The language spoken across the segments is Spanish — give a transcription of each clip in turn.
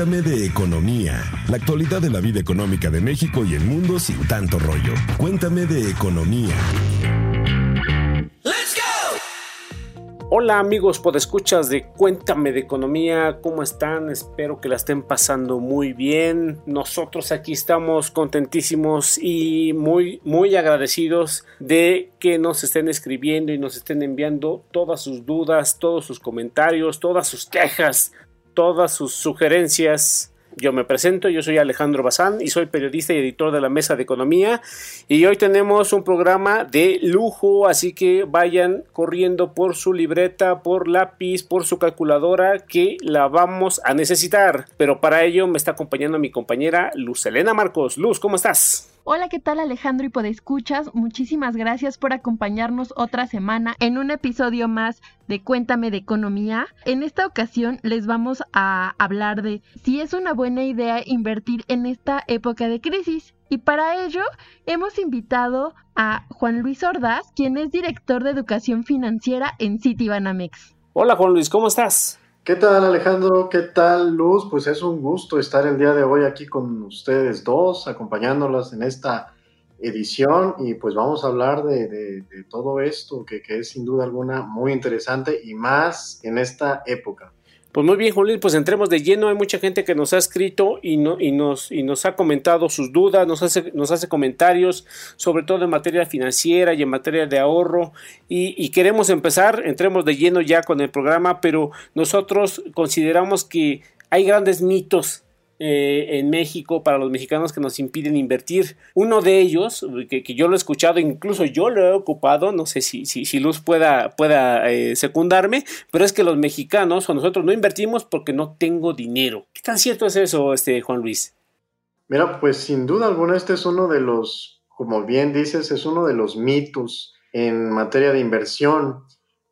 Cuéntame de economía, la actualidad de la vida económica de México y el mundo sin tanto rollo. Cuéntame de economía. Hola amigos podescuchas de Cuéntame de Economía, ¿cómo están? Espero que la estén pasando muy bien. Nosotros aquí estamos contentísimos y muy muy agradecidos de que nos estén escribiendo y nos estén enviando todas sus dudas, todos sus comentarios, todas sus quejas, todas sus sugerencias yo me presento, yo soy Alejandro Bazán y soy periodista y editor de la Mesa de Economía y hoy tenemos un programa de lujo, así que vayan corriendo por su libreta, por lápiz, por su calculadora que la vamos a necesitar. Pero para ello me está acompañando mi compañera Luz Elena Marcos. Luz, ¿cómo estás? Hola, ¿qué tal Alejandro y Podescuchas? Muchísimas gracias por acompañarnos otra semana en un episodio más de Cuéntame de Economía. En esta ocasión les vamos a hablar de si es una buena idea invertir en esta época de crisis. Y para ello hemos invitado a Juan Luis Ordaz, quien es director de educación financiera en Citibanamex. Hola Juan Luis, ¿cómo estás? ¿Qué tal Alejandro? ¿Qué tal Luz? Pues es un gusto estar el día de hoy aquí con ustedes dos, acompañándolas en esta edición y pues vamos a hablar de, todo esto que, es sin duda alguna muy interesante y más en esta época. Pues muy bien, Julián, pues entremos de lleno. Hay mucha gente que nos ha escrito y, no, y, nos, ha comentado sus dudas, nos hace, nos hace comentarios, sobre todo en materia financiera y en materia de ahorro. Y queremos empezar, entremos de lleno ya con el programa, pero nosotros consideramos que hay grandes mitos eh, en México para los mexicanos que nos impiden invertir. Uno de ellos, que, yo lo he escuchado, incluso yo lo he ocupado, no sé si, si, si Luz pueda, pueda eh, secundarme, pero es que los mexicanos o nosotros no invertimos porque no tengo dinero. ¿Qué tan cierto es eso, este Juan Luis? Mira, pues sin duda alguna este es uno de los, como bien dices, es uno de los mitos en materia de inversión.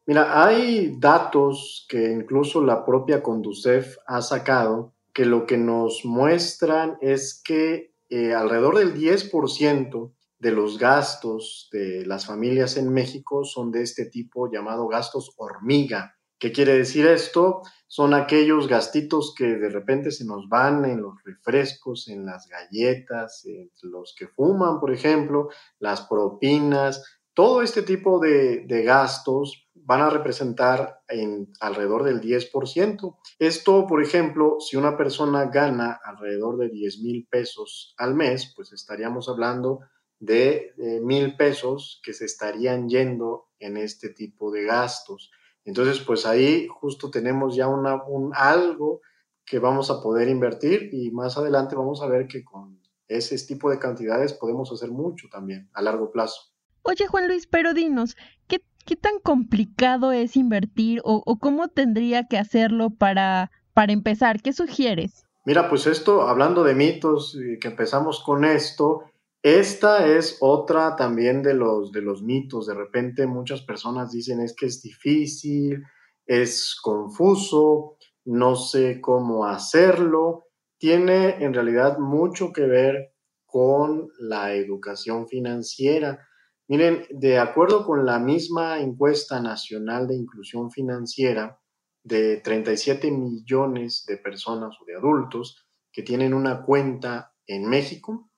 Mira, hay datos que incluso la propia Conducef ha sacado que lo que nos muestran es que eh, alrededor del 10% de los gastos de las familias en México son de este tipo llamado gastos hormiga. ¿Qué quiere decir esto? Son aquellos gastitos que de repente se nos van en los refrescos, en las galletas, en los que fuman, por ejemplo, las propinas, todo este tipo de, gastos van a representar en alrededor del 10%. Esto, por ejemplo, si una persona gana alrededor de 10 mil pesos al mes, pues estaríamos hablando de mil pesos que se estarían yendo en este tipo de gastos. Entonces, pues ahí justo tenemos ya un algo que vamos a poder invertir y más adelante vamos a ver que con ese tipo de cantidades podemos hacer mucho también a largo plazo. Oye Juan Luis, pero dinos, ¿qué ¿qué tan complicado es invertir o, cómo tendría que hacerlo para, para empezar? ¿Qué sugieres? Mira, pues esto, hablando de mitos, que empezamos con esto, esta es otra también de los, de los mitos. De repente muchas personas dicen es que es difícil, es confuso, no sé cómo hacerlo. Tiene en realidad mucho que ver con la educación financiera. Miren, de acuerdo con la misma encuesta nacional de inclusión financiera de 37 millones de personas o de adultos que tienen una cuenta en México,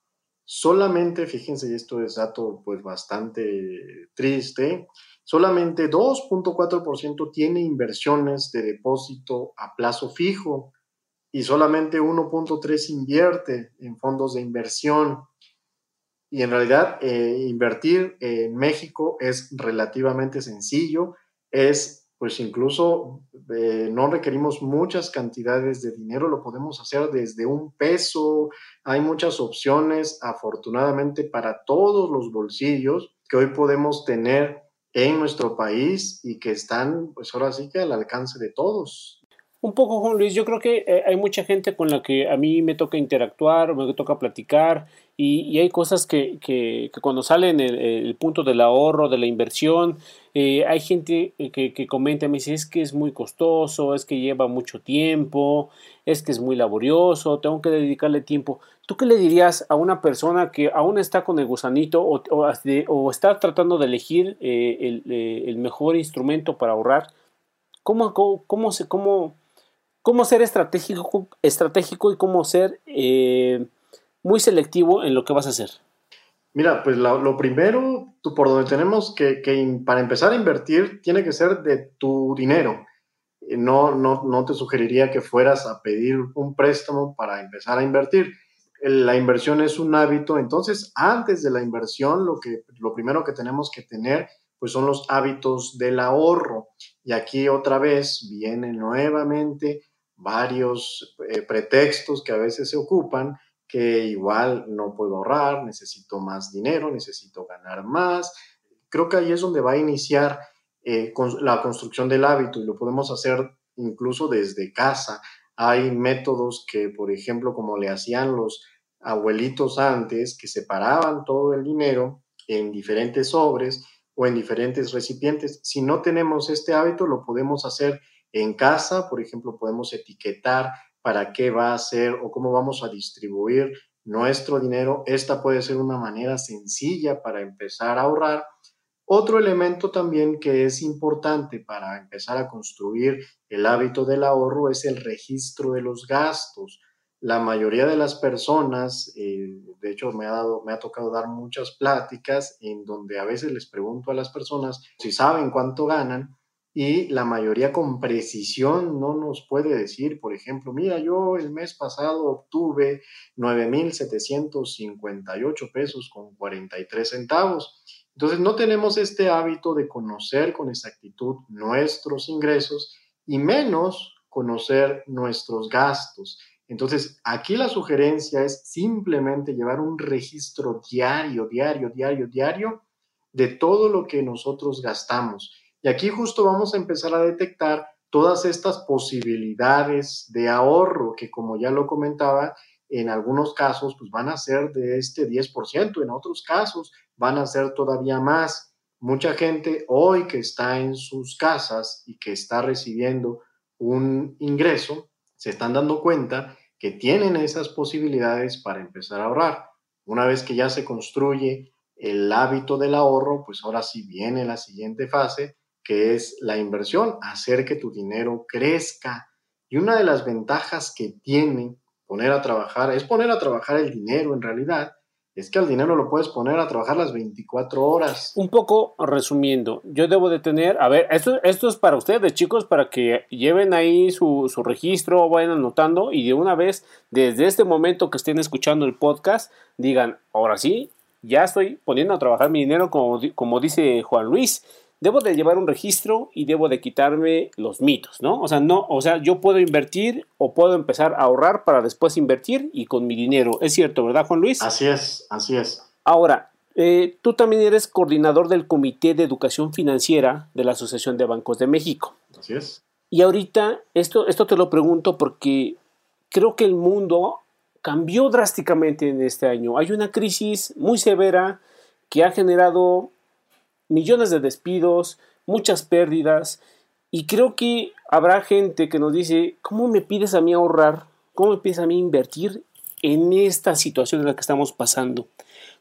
solamente, fíjense, esto es dato pues bastante triste, solamente 2.4% tiene inversiones de depósito a plazo fijo y solamente 1.3 invierte en fondos de inversión y en realidad eh, invertir en México es relativamente sencillo, es pues incluso eh, no requerimos muchas cantidades de dinero, lo podemos hacer desde un peso, hay muchas opciones afortunadamente para todos los bolsillos que hoy podemos tener en nuestro país y que están pues ahora sí que al alcance de todos. Un poco, Juan Luis, yo creo que eh, hay mucha gente con la que a mí me toca interactuar, me toca platicar y, hay cosas que, que, cuando salen el, punto del ahorro, de la inversión, eh, hay gente que, que, comenta, me dice, es que es muy costoso, es que lleva mucho tiempo, es que es muy laborioso, tengo que dedicarle tiempo. ¿Tú qué le dirías a una persona que aún está con el gusanito o, o, está tratando de elegir eh, el, el, mejor instrumento para ahorrar? ¿Cómo, cómo, cómo, se, cómo, cómo ser estratégico, estratégico y cómo ser eh, muy selectivo en lo que vas a hacer. Mira, pues lo, primero, tú, por donde tenemos que, que, para empezar a invertir, tiene que ser de tu dinero. No, no, no te sugeriría que fueras a pedir un préstamo para empezar a invertir. La inversión es un hábito, entonces antes de la inversión, lo, que, lo primero que tenemos que tener pues son los hábitos del ahorro. Y aquí otra vez vienen nuevamente varios eh, pretextos que a veces se ocupan, que igual no puedo ahorrar, necesito más dinero, necesito ganar más. Creo que ahí es donde va a iniciar eh, la construcción del hábito y lo podemos hacer incluso desde casa. Hay métodos que, por ejemplo, como le hacían los abuelitos antes, que separaban todo el dinero en diferentes sobres o en diferentes recipientes. Si no tenemos este hábito, lo podemos hacer en casa, por ejemplo, podemos etiquetar para qué va a ser o cómo vamos a distribuir nuestro dinero. Esta puede ser una manera sencilla para empezar a ahorrar. Otro elemento también que es importante para empezar a construir el hábito del ahorro es el registro de los gastos la mayoría de las personas, eh, de hecho me ha, dado, me ha tocado dar muchas pláticas en donde a veces les pregunto a las personas si saben cuánto ganan y la mayoría con precisión no nos puede decir, por ejemplo, mira, yo el mes pasado obtuve 9.758 pesos con 43 centavos. Entonces no tenemos este hábito de conocer con exactitud nuestros ingresos y menos conocer nuestros gastos. Entonces, aquí la sugerencia es simplemente llevar un registro diario, diario, diario, diario de todo lo que nosotros gastamos. Y aquí justo vamos a empezar a detectar todas estas posibilidades de ahorro que, como ya lo comentaba, en algunos casos pues van a ser de este 10%, en otros casos van a ser todavía más. Mucha gente hoy que está en sus casas y que está recibiendo un ingreso, se están dando cuenta que tienen esas posibilidades para empezar a ahorrar. Una vez que ya se construye el hábito del ahorro, pues ahora sí viene la siguiente fase, que es la inversión, hacer que tu dinero crezca. Y una de las ventajas que tiene poner a trabajar, es poner a trabajar el dinero en realidad, es que al dinero lo puedes poner a trabajar las 24 horas. Un poco resumiendo, yo debo de tener, a ver, esto, esto es para ustedes chicos, para que lleven ahí su, su registro, vayan anotando y de una vez, desde este momento que estén escuchando el podcast, digan, ahora sí, ya estoy poniendo a trabajar mi dinero como, como dice Juan Luis debo de llevar un registro y debo de quitarme los mitos, ¿no? O sea, no, o sea, yo puedo invertir o puedo empezar a ahorrar para después invertir y con mi dinero. Es cierto, ¿verdad, Juan Luis? Así es, así es. Ahora, eh, tú también eres coordinador del Comité de Educación Financiera de la Asociación de Bancos de México. Así es. Y ahorita, esto, esto te lo pregunto porque creo que el mundo cambió drásticamente en este año. Hay una crisis muy severa que ha generado millones de despidos, muchas pérdidas y creo que habrá gente que nos dice, ¿cómo me pides a mí ahorrar? ¿Cómo me pides a mí invertir en esta situación en la que estamos pasando?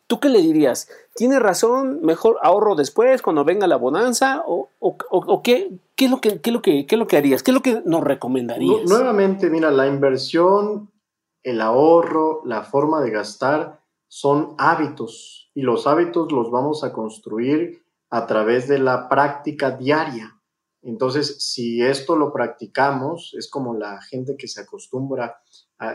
¿Tú qué le dirías? ¿Tiene razón? ¿Mejor ahorro después cuando venga la bonanza? ¿O, qué, qué, es lo que, qué, lo que, qué es lo que harías? ¿Qué es lo que nos recomendarías? Nuevamente, mira, la inversión, el ahorro, la forma de gastar son hábitos y los hábitos los vamos a construir a través de la práctica diaria. Entonces, si esto lo practicamos, es como la gente que se acostumbra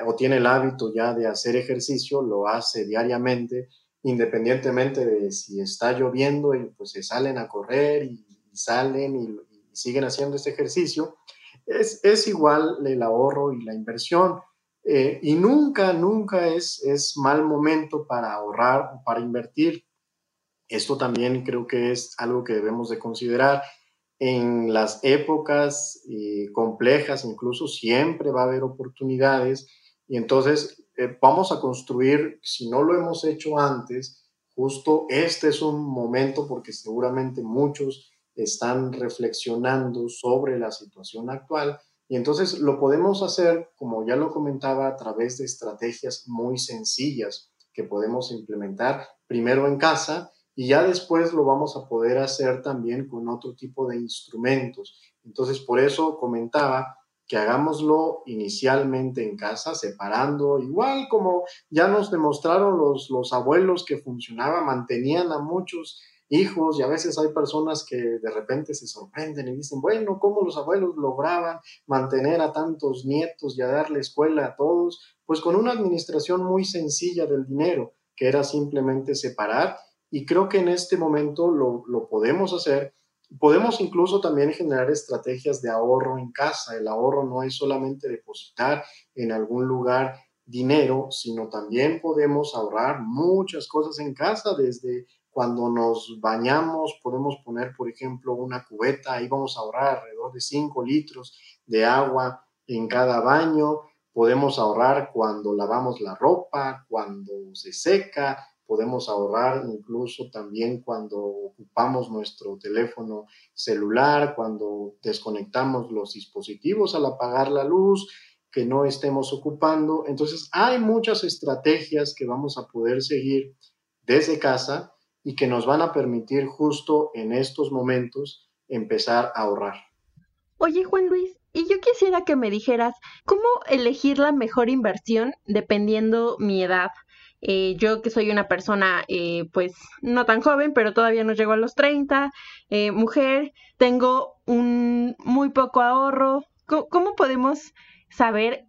o tiene el hábito ya de hacer ejercicio, lo hace diariamente, independientemente de si está lloviendo y pues se salen a correr y, salen y, siguen haciendo este ejercicio, es, igual el ahorro y la inversión. Eh, y nunca, nunca es, es mal momento para ahorrar o para invertir. Esto también creo que es algo que debemos de considerar. En las épocas eh, complejas, incluso siempre va a haber oportunidades y entonces eh, vamos a construir, si no lo hemos hecho antes, justo este es un momento porque seguramente muchos están reflexionando sobre la situación actual y entonces lo podemos hacer, como ya lo comentaba, a través de estrategias muy sencillas que podemos implementar primero en casa y ya después lo vamos a poder hacer también con otro tipo de instrumentos. Entonces, por eso comentaba que hagámoslo inicialmente en casa, separando, igual como ya nos demostraron los, los abuelos que funcionaba, mantenían a muchos hijos y a veces hay personas que de repente se sorprenden y dicen, bueno, ¿cómo los abuelos lograban mantener a tantos nietos y a darle escuela a todos? Pues con una administración muy sencilla del dinero, que era simplemente separar y creo que en este momento lo, podemos hacer. Podemos incluso también generar estrategias de ahorro en casa. El ahorro no es solamente depositar en algún lugar dinero, sino también podemos ahorrar muchas cosas en casa, desde cuando nos bañamos, podemos poner, por ejemplo, una cubeta, ahí vamos a ahorrar alrededor de 5 litros de agua en cada baño, podemos ahorrar cuando lavamos la ropa, cuando se seca, podemos ahorrar incluso también cuando ocupamos nuestro teléfono celular, cuando desconectamos los dispositivos al apagar la luz que no estemos ocupando. Entonces, hay muchas estrategias que vamos a poder seguir desde casa y que nos van a permitir justo en estos momentos empezar a ahorrar. Oye, Juan Luis, y yo quisiera que me dijeras cómo elegir la mejor inversión dependiendo mi edad. Eh, yo que soy una persona eh, pues no tan joven, pero todavía no llego a los 30, eh, mujer, tengo un muy poco ahorro. ¿Cómo, podemos saber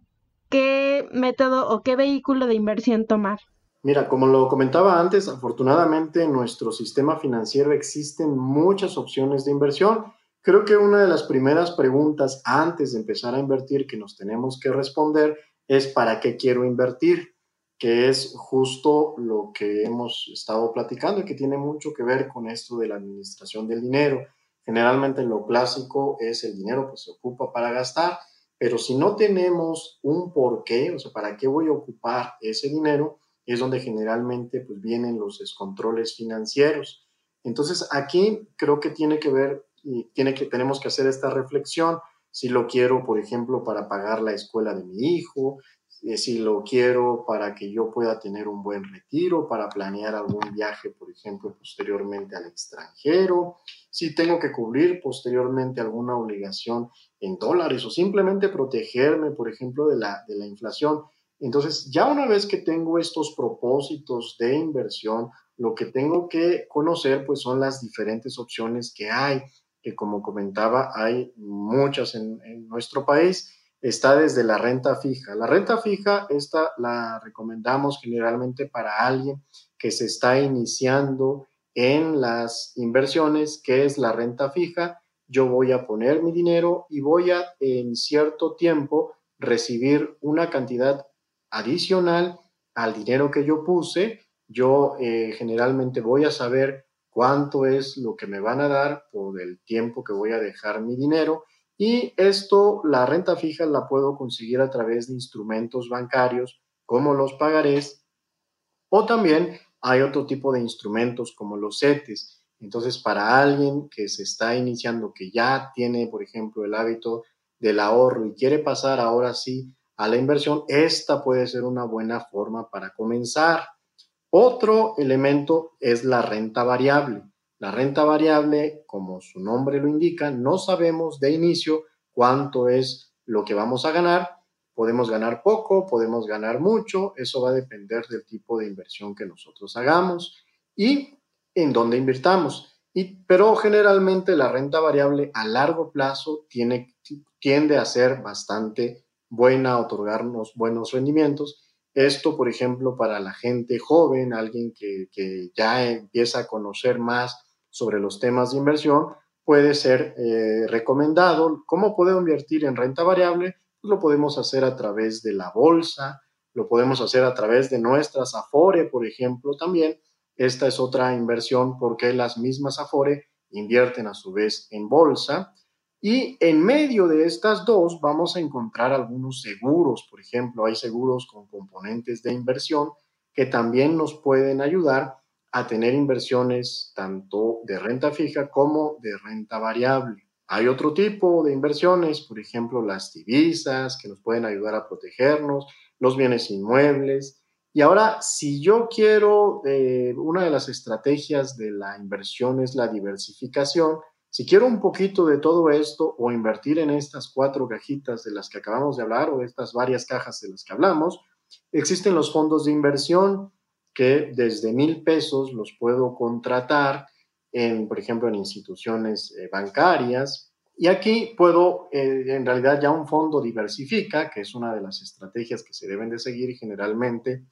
qué método o qué vehículo de inversión tomar? Mira, como lo comentaba antes, afortunadamente en nuestro sistema financiero existen muchas opciones de inversión. Creo que una de las primeras preguntas antes de empezar a invertir que nos tenemos que responder es ¿para qué quiero invertir? Que es justo lo que hemos estado platicando y que tiene mucho que ver con esto de la administración del dinero. Generalmente lo clásico es el dinero pues se ocupa para gastar, pero si no tenemos un por qué, o sea, para qué voy a ocupar ese dinero, es donde generalmente pues vienen los descontroles financieros. Entonces aquí creo que tiene que ver y tiene que tenemos que hacer esta reflexión si lo quiero, por ejemplo, para pagar la escuela de mi hijo, si lo quiero para que yo pueda tener un buen retiro, para planear algún viaje, por ejemplo, posteriormente al extranjero, si tengo que cubrir posteriormente alguna obligación en dólares o simplemente protegerme, por ejemplo, de la, de la inflación. Entonces, ya una vez que tengo estos propósitos de inversión, lo que tengo que conocer pues son las diferentes opciones que hay, que como comentaba, hay muchas en, en nuestro país está desde la renta fija. La renta fija, esta la recomendamos generalmente para alguien que se está iniciando en las inversiones, que es la renta fija. Yo voy a poner mi dinero y voy a en cierto tiempo recibir una cantidad adicional al dinero que yo puse. Yo eh, generalmente voy a saber cuánto es lo que me van a dar por el tiempo que voy a dejar mi dinero y esto, la renta fija la puedo conseguir a través de instrumentos bancarios como los pagarés o también hay otro tipo de instrumentos como los CETES. Entonces, para alguien que se está iniciando, que ya tiene, por ejemplo, el hábito del ahorro y quiere pasar ahora sí a la inversión, esta puede ser una buena forma para comenzar. Otro elemento es la renta variable. La renta variable, como su nombre lo indica, no sabemos de inicio cuánto es lo que vamos a ganar. Podemos ganar poco, podemos ganar mucho, eso va a depender del tipo de inversión que nosotros hagamos y en dónde invirtamos. Y, pero generalmente la renta variable a largo plazo tiene, tiende a ser bastante buena, a otorgarnos buenos rendimientos. Esto, por ejemplo, para la gente joven, alguien que, que ya empieza a conocer más sobre los temas de inversión puede ser eh, recomendado. ¿Cómo puedo invertir en renta variable? Pues lo podemos hacer a través de la bolsa, lo podemos hacer a través de nuestras Afore, por ejemplo, también. Esta es otra inversión porque las mismas Afore invierten a su vez en bolsa. Y en medio de estas dos vamos a encontrar algunos seguros, por ejemplo, hay seguros con componentes de inversión que también nos pueden ayudar a tener inversiones tanto de renta fija como de renta variable. Hay otro tipo de inversiones, por ejemplo, las divisas, que nos pueden ayudar a protegernos, los bienes inmuebles. Y ahora, si yo quiero, eh, una de las estrategias de la inversión es la diversificación. Si quiero un poquito de todo esto o invertir en estas cuatro cajitas de las que acabamos de hablar o estas varias cajas de las que hablamos, existen los fondos de inversión que desde mil pesos los puedo contratar en, por ejemplo, en instituciones eh, bancarias. Y aquí puedo, eh, en realidad ya un fondo diversifica, que es una de las estrategias que se deben de seguir generalmente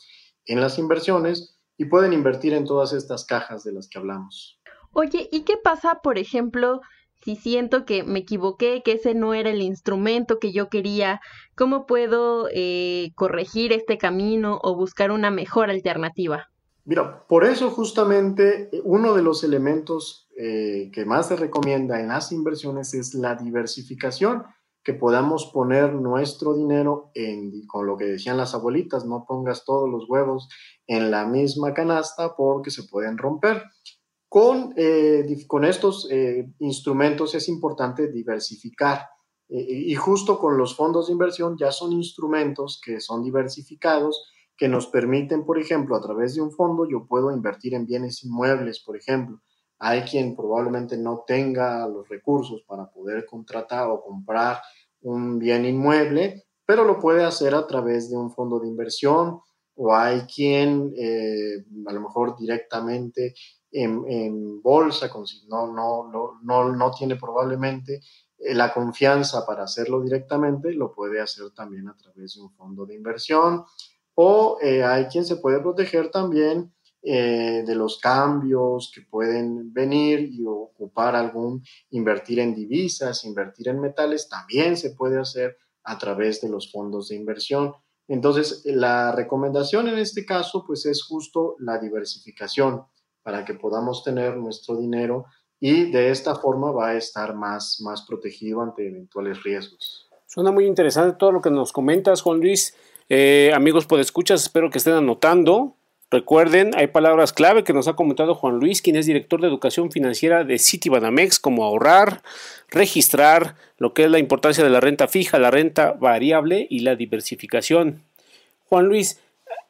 en las inversiones, y pueden invertir en todas estas cajas de las que hablamos. Oye, ¿y qué pasa, por ejemplo, si siento que me equivoqué, que ese no era el instrumento que yo quería? ¿Cómo puedo eh, corregir este camino o buscar una mejor alternativa? Mira, por eso justamente eh, uno de los elementos eh, que más se recomienda en las inversiones es la diversificación, que podamos poner nuestro dinero en, con lo que decían las abuelitas, no pongas todos los huevos en la misma canasta porque se pueden romper. Con, eh, con estos eh, instrumentos es importante diversificar eh, y justo con los fondos de inversión ya son instrumentos que son diversificados que nos permiten, por ejemplo, a través de un fondo yo puedo invertir en bienes inmuebles, por ejemplo. Hay quien probablemente no tenga los recursos para poder contratar o comprar un bien inmueble, pero lo puede hacer a través de un fondo de inversión o hay quien a lo mejor directamente en, bolsa, no, no, no, no, tiene probablemente eh, la confianza para hacerlo directamente, lo puede hacer también a través de un fondo de inversión. O eh, hay quien se puede proteger también eh, de los cambios que pueden venir y ocupar algún, invertir en divisas, invertir en metales, también se puede hacer a través de los fondos de inversión. Entonces, la recomendación en este caso, pues es justo la diversificación para que podamos tener nuestro dinero y de esta forma va a estar más, más protegido ante eventuales riesgos. Suena muy interesante todo lo que nos comentas, Juan Luis. Eh, amigos, por escuchas, espero que estén anotando. Recuerden, hay palabras clave que nos ha comentado Juan Luis, quien es director de educación financiera de Citibanamex, como ahorrar, registrar, lo que es la importancia de la renta fija, la renta variable y la diversificación. Juan Luis,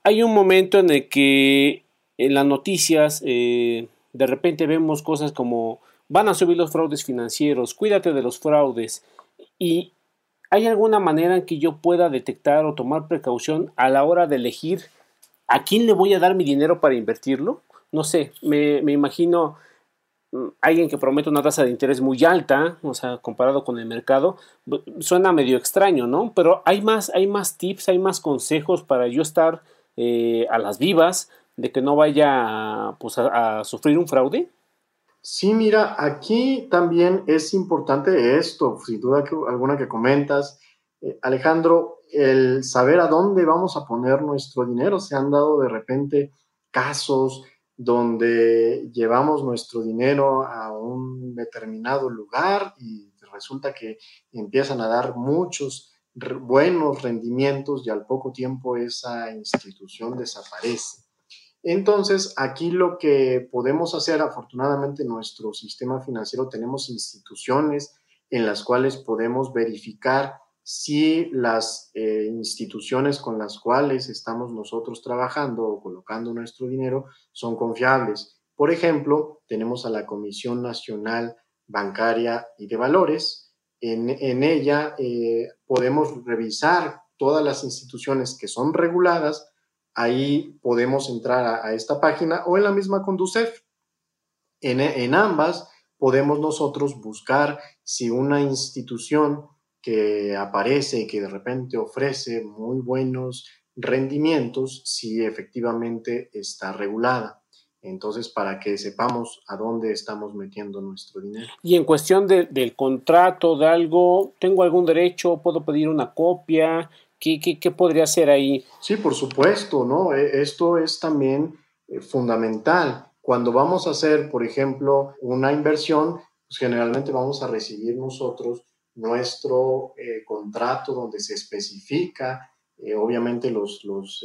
hay un momento en el que en las noticias eh, de repente vemos cosas como van a subir los fraudes financieros, cuídate de los fraudes y ¿hay alguna manera en que yo pueda detectar o tomar precaución a la hora de elegir a quién le voy a dar mi dinero para invertirlo? No sé, me, me imagino mm, alguien que promete una tasa de interés muy alta, o sea, comparado con el mercado, suena medio extraño, ¿no? Pero hay más, hay más tips, hay más consejos para yo estar eh, a las vivas, de que no vaya pues, a, sufrir un fraude? Sí, mira, aquí también es importante esto, sin duda alguna que comentas, eh, Alejandro, el saber a dónde vamos a poner nuestro dinero. Se han dado de repente casos donde llevamos nuestro dinero a un determinado lugar y resulta que empiezan a dar muchos buenos rendimientos y al poco tiempo esa institución desaparece. Entonces, aquí lo que podemos hacer, afortunadamente en nuestro sistema financiero tenemos instituciones en las cuales podemos verificar si las eh, instituciones con las cuales estamos nosotros trabajando o colocando nuestro dinero son confiables. Por ejemplo, tenemos a la Comisión Nacional Bancaria y de Valores. En, ella eh, podemos revisar todas las instituciones que son reguladas ahí podemos entrar a, esta página o en la misma Conducef. En, en ambas podemos nosotros buscar si una institución que aparece y que de repente ofrece muy buenos rendimientos, si efectivamente está regulada. Entonces, para que sepamos a dónde estamos metiendo nuestro dinero. Y en cuestión del contrato, de algo, ¿tengo algún derecho? ¿Puedo pedir una copia? ¿Qué, podría ser ahí? Sí, por supuesto, ¿no? E, esto es también eh, fundamental. Cuando vamos a hacer, por ejemplo, una inversión, pues generalmente vamos a recibir nosotros nuestro eh, contrato donde se especifica, eh, obviamente, los, los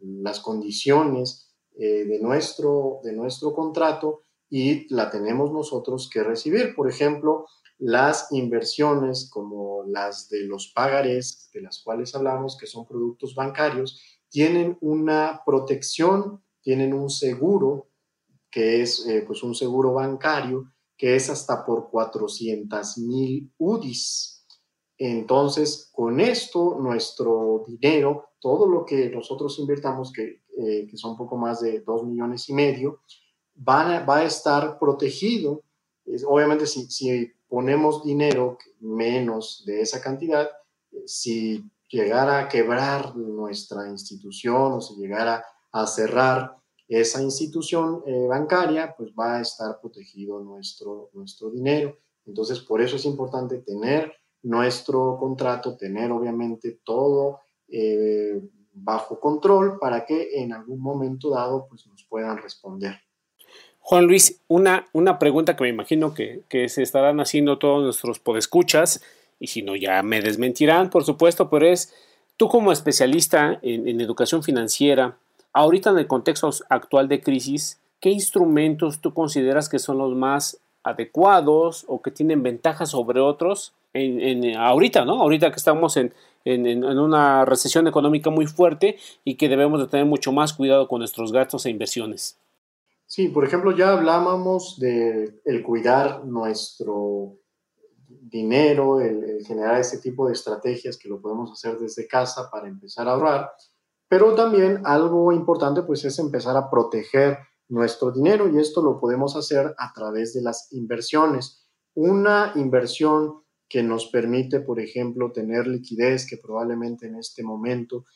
las condiciones de, nuestro, de nuestro contrato y la tenemos nosotros que recibir. Por ejemplo, las inversiones como las de los pagares, de las cuales hablamos, que son productos bancarios, tienen una protección, tienen un seguro, que es eh, pues un seguro bancario, que es hasta por 400 mil UDIs. Entonces, con esto, nuestro dinero, todo lo que nosotros invirtamos, que, eh, que son poco más de 2 millones y medio, va a estar protegido. obviamente, si, si ponemos dinero menos de esa cantidad, si llegara a quebrar nuestra institución o si llegara a cerrar esa institución eh, bancaria, pues va a estar protegido nuestro, nuestro dinero. Entonces, por eso es importante tener nuestro contrato, tener obviamente todo eh, bajo control para que en algún momento dado pues nos puedan responder. Juan Luis, una, una pregunta que me imagino que, se estarán haciendo todos nuestros podescuchas, y si no ya me desmentirán, por supuesto, pero es, tú como especialista en, educación financiera, ahorita en el contexto actual de crisis, ¿qué instrumentos tú consideras que son los más adecuados o que tienen ventajas sobre otros en, ahorita, ¿no? Ahorita que estamos en, en, una recesión económica muy fuerte y que debemos de tener mucho más cuidado con nuestros gastos e inversiones. Sí, por ejemplo, ya hablábamos de el cuidar nuestro dinero, el, generar ese tipo de estrategias que lo podemos hacer desde casa para empezar a ahorrar, pero también algo importante pues es empezar a proteger nuestro dinero y esto lo podemos hacer a través de las inversiones. Una inversión que nos permite, por ejemplo, tener liquidez que probablemente en este momento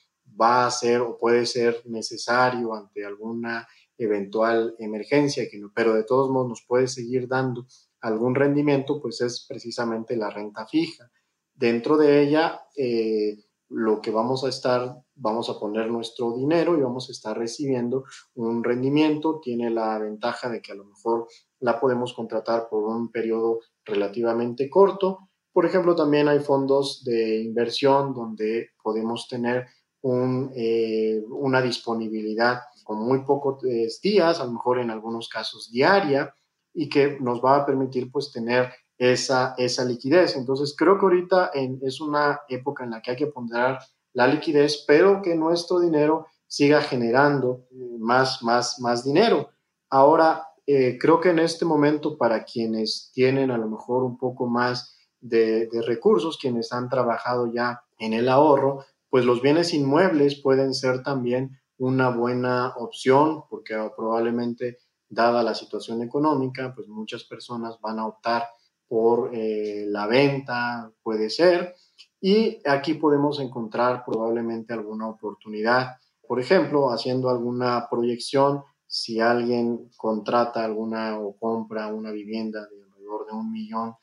va a ser o puede ser necesario ante alguna eventual emergencia, pero de todos modos nos puede seguir dando algún rendimiento, pues es precisamente la renta fija. Dentro de ella, eh, lo que vamos a estar, vamos a poner nuestro dinero y vamos a estar recibiendo un rendimiento. Tiene la ventaja de que a lo mejor la podemos contratar por un periodo relativamente corto. Por ejemplo, también hay fondos de inversión donde podemos tener un, eh, una disponibilidad con muy pocos eh, días, a lo mejor en algunos casos diaria, y que nos va a permitir pues tener esa, esa liquidez. Entonces creo que ahorita es una época en la que hay que ponderar la liquidez, pero que nuestro dinero siga generando eh, más, más, más dinero. Ahora, eh, creo que en este momento para quienes tienen a lo mejor un poco más de, de recursos, quienes han trabajado ya en el ahorro, pues los bienes inmuebles pueden ser también una buena opción porque probablemente dada la situación económica, pues muchas personas van a optar por eh, la venta, puede ser, y aquí podemos encontrar probablemente alguna oportunidad. Por ejemplo, haciendo alguna proyección, si alguien contrata alguna o compra una vivienda de alrededor de un millón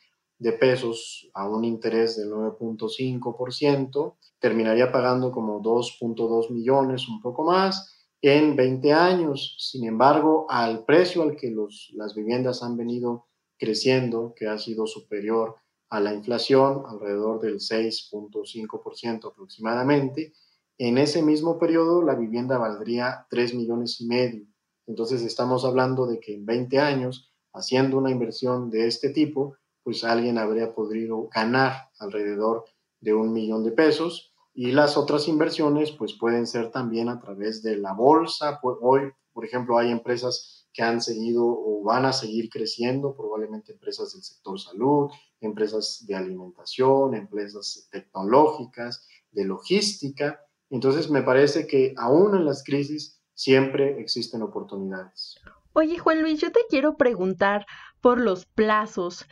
de pesos a un interés del 9.5%, terminaría pagando como 2.2 millones, un poco más, en 20 años. Sin embargo, al precio al que los, las viviendas han venido creciendo, que ha sido superior a la inflación, alrededor del 6.5% aproximadamente, en ese mismo periodo la vivienda valdría 3 millones y medio. Entonces estamos hablando de que en 20 años, haciendo una inversión de este tipo, pues alguien habría podido ganar alrededor de un millón de pesos y las otras inversiones pues pueden ser también a través de la bolsa. Hoy, por ejemplo, hay empresas que han seguido o van a seguir creciendo, probablemente empresas del sector salud, empresas de alimentación, empresas tecnológicas, de logística. Entonces me parece que aún en las crisis siempre existen oportunidades. Oye, Juan Luis, yo te quiero preguntar por los plazos.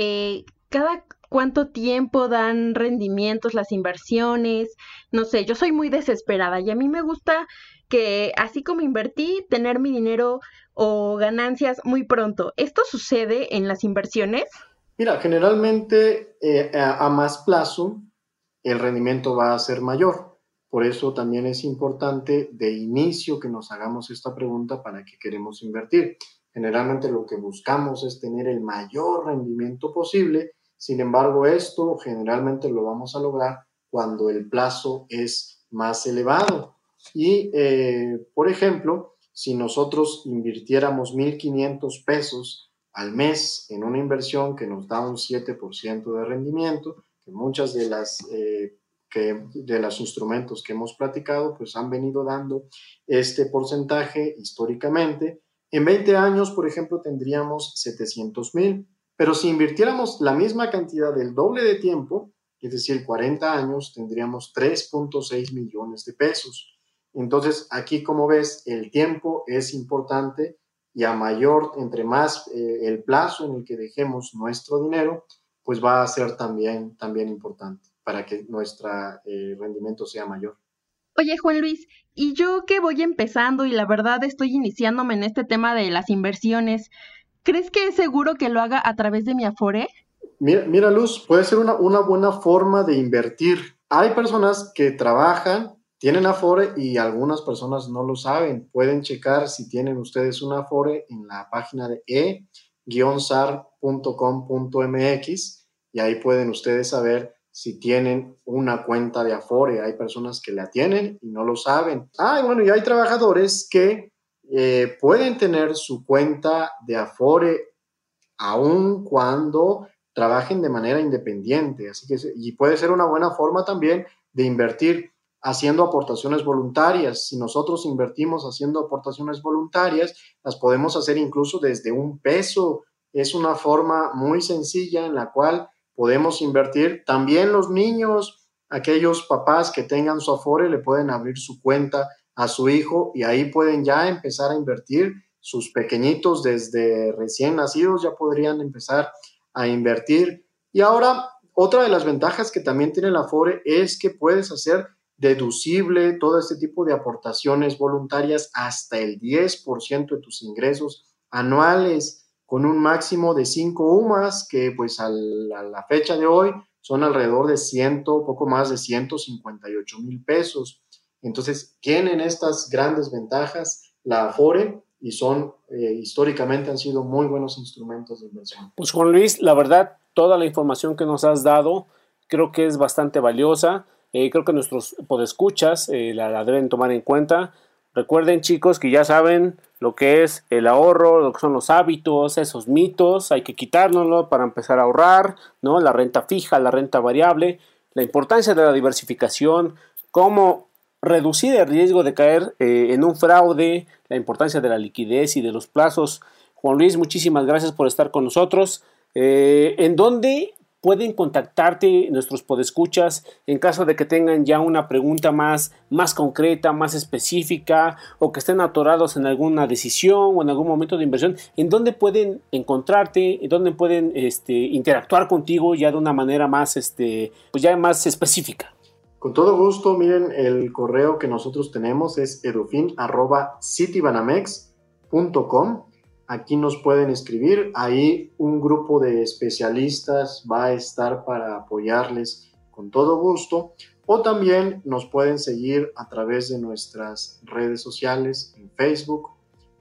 Eh, ¿Cada cuánto tiempo dan rendimientos las inversiones? No sé, yo soy muy desesperada y a mí me gusta que así como invertí, tener mi dinero o ganancias muy pronto. ¿Esto sucede en las inversiones? Mira, generalmente eh, a más plazo el rendimiento va a ser mayor. Por eso también es importante de inicio que nos hagamos esta pregunta para qué queremos invertir. Generalmente lo que buscamos es tener el mayor rendimiento posible, sin embargo esto generalmente lo vamos a lograr cuando el plazo es más elevado. Y, eh, por ejemplo, si nosotros invirtiéramos 1.500 pesos al mes en una inversión que nos da un 7% de rendimiento, que muchas de las eh, que de los instrumentos que hemos platicado, pues han venido dando este porcentaje históricamente. En 20 años, por ejemplo, tendríamos 700 mil. Pero si invirtiéramos la misma cantidad del doble de tiempo, es decir, 40 años, tendríamos 3.6 millones de pesos. Entonces, aquí como ves, el tiempo es importante y a mayor, entre más eh, el plazo en el que dejemos nuestro dinero, pues va a ser también, también importante para que nuestro eh, rendimiento sea mayor. Oye, Juan Luis, y yo que voy empezando y la verdad estoy iniciándome en este tema de las inversiones, ¿crees que es seguro que lo haga a través de mi Afore? Mira, Luz, puede ser una, una buena forma de invertir. Hay personas que trabajan, tienen Afore y algunas personas no lo saben. Pueden checar si tienen ustedes un Afore en la página de e-sar.com.mx y ahí pueden ustedes saber si tienen una cuenta de Afore. Hay personas que la tienen y no lo saben. Ah, bueno, y hay trabajadores que eh, pueden tener su cuenta de Afore aun cuando trabajen de manera independiente. Así que, y puede ser una buena forma también de invertir haciendo aportaciones voluntarias. Si nosotros invertimos haciendo aportaciones voluntarias, las podemos hacer incluso desde un peso. Es una forma muy sencilla en la cual podemos invertir. También los niños, aquellos papás que tengan su Afore, le pueden abrir su cuenta a su hijo y ahí pueden ya empezar a invertir. Sus pequeñitos desde recién nacidos ya podrían empezar a invertir. Y ahora, otra de las ventajas que también tiene la Afore es que puedes hacer deducible todo este tipo de aportaciones voluntarias hasta el 10% de tus ingresos anuales con un máximo de 5 UMAS que pues a la, fecha de hoy son alrededor de 100, poco más de 158 mil pesos. Entonces tienen estas grandes ventajas la Afore y son eh, históricamente han sido muy buenos instrumentos de inversión. Pues Juan Luis, la verdad, toda la información que nos has dado creo que es bastante valiosa. Eh, creo que nuestros podescuchas eh, la, la deben tomar en cuenta. Recuerden chicos que ya saben lo que es el ahorro, lo que son los hábitos, esos mitos, hay que quitárnoslo para empezar a ahorrar, ¿no? La renta fija, la renta variable, la importancia de la diversificación, cómo reducir el riesgo de caer eh, en un fraude, la importancia de la liquidez y de los plazos. Juan Luis, muchísimas gracias por estar con nosotros. Eh, ¿En dónde pueden contactarte nuestros podescuchas en caso de que tengan ya una pregunta más, más concreta, más específica o que estén atorados en alguna decisión o en algún momento de inversión? ¿En dónde pueden encontrarte? ¿En dónde pueden este, interactuar contigo ya de una manera más, este, pues ya más específica? Con todo gusto, miren, el correo que nosotros tenemos es edufin.citibanamex.com. Aquí nos pueden escribir, ahí un grupo de especialistas va a estar para apoyarles con todo gusto. O también nos pueden seguir a través de nuestras redes sociales en Facebook,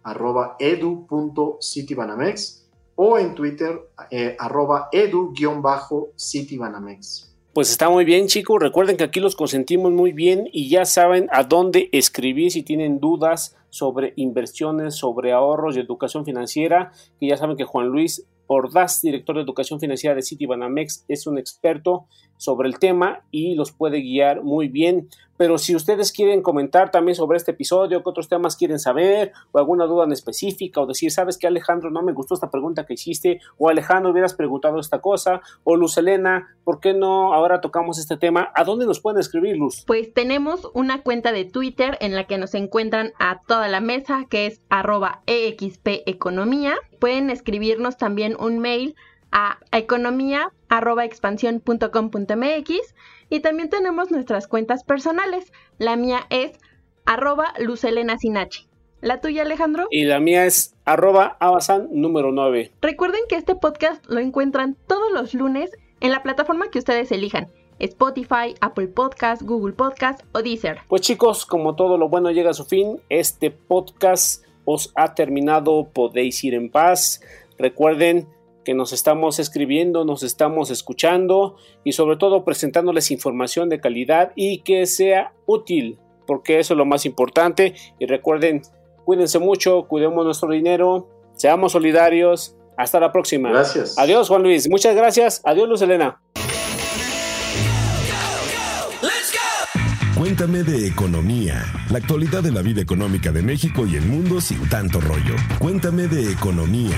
arroba edu.citibanamex o en Twitter, eh, arroba edu-citibanamex. Pues está muy bien, chicos. Recuerden que aquí los consentimos muy bien y ya saben a dónde escribir si tienen dudas sobre inversiones, sobre ahorros y educación financiera. Que ya saben que Juan Luis Ordaz, director de educación financiera de Citibanamex, es un experto sobre el tema y los puede guiar muy bien. Pero si ustedes quieren comentar también sobre este episodio, qué otros temas quieren saber, o alguna duda en específica, o decir, ¿sabes qué, Alejandro? No me gustó esta pregunta que hiciste, o Alejandro, hubieras preguntado esta cosa, o Luz Elena, ¿por qué no ahora tocamos este tema? ¿A dónde nos pueden escribir, Luz? Pues tenemos una cuenta de Twitter en la que nos encuentran a toda la mesa, que es arroba expeconomía. Pueden escribirnos también un mail a economía.expansión.com.mx y también tenemos nuestras cuentas personales. La mía es arroba Lucelena Sinachi. ¿La tuya, Alejandro? Y la mía es arroba Abasan número 9. Recuerden que este podcast lo encuentran todos los lunes en la plataforma que ustedes elijan. Spotify, Apple Podcast, Google Podcast o Deezer. Pues chicos, como todo lo bueno llega a su fin, este podcast os ha terminado, podéis ir en paz. Recuerden que nos estamos escribiendo, nos estamos escuchando y sobre todo presentándoles información de calidad y que sea útil, porque eso es lo más importante. Y recuerden, cuídense mucho, cuidemos nuestro dinero, seamos solidarios. Hasta la próxima. Gracias. Adiós, Juan Luis. Muchas gracias. Adiós, Luz Elena. Cuéntame de economía, la actualidad de la vida económica de México y el mundo sin tanto rollo. Cuéntame de economía.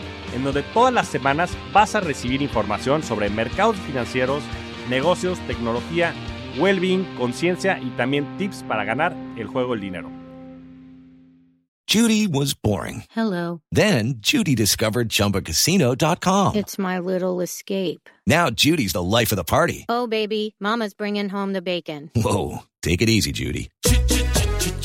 en donde todas las semanas vas a recibir información sobre mercados financieros, negocios, tecnología, well-being, conciencia y también tips para ganar el juego del dinero. Judy was boring. Hello. Then Judy discovered chumbacasino.com. It's my little escape. Now Judy's the life of the party. Oh, baby, Mama's bringing home the bacon. Whoa, take it easy, Judy.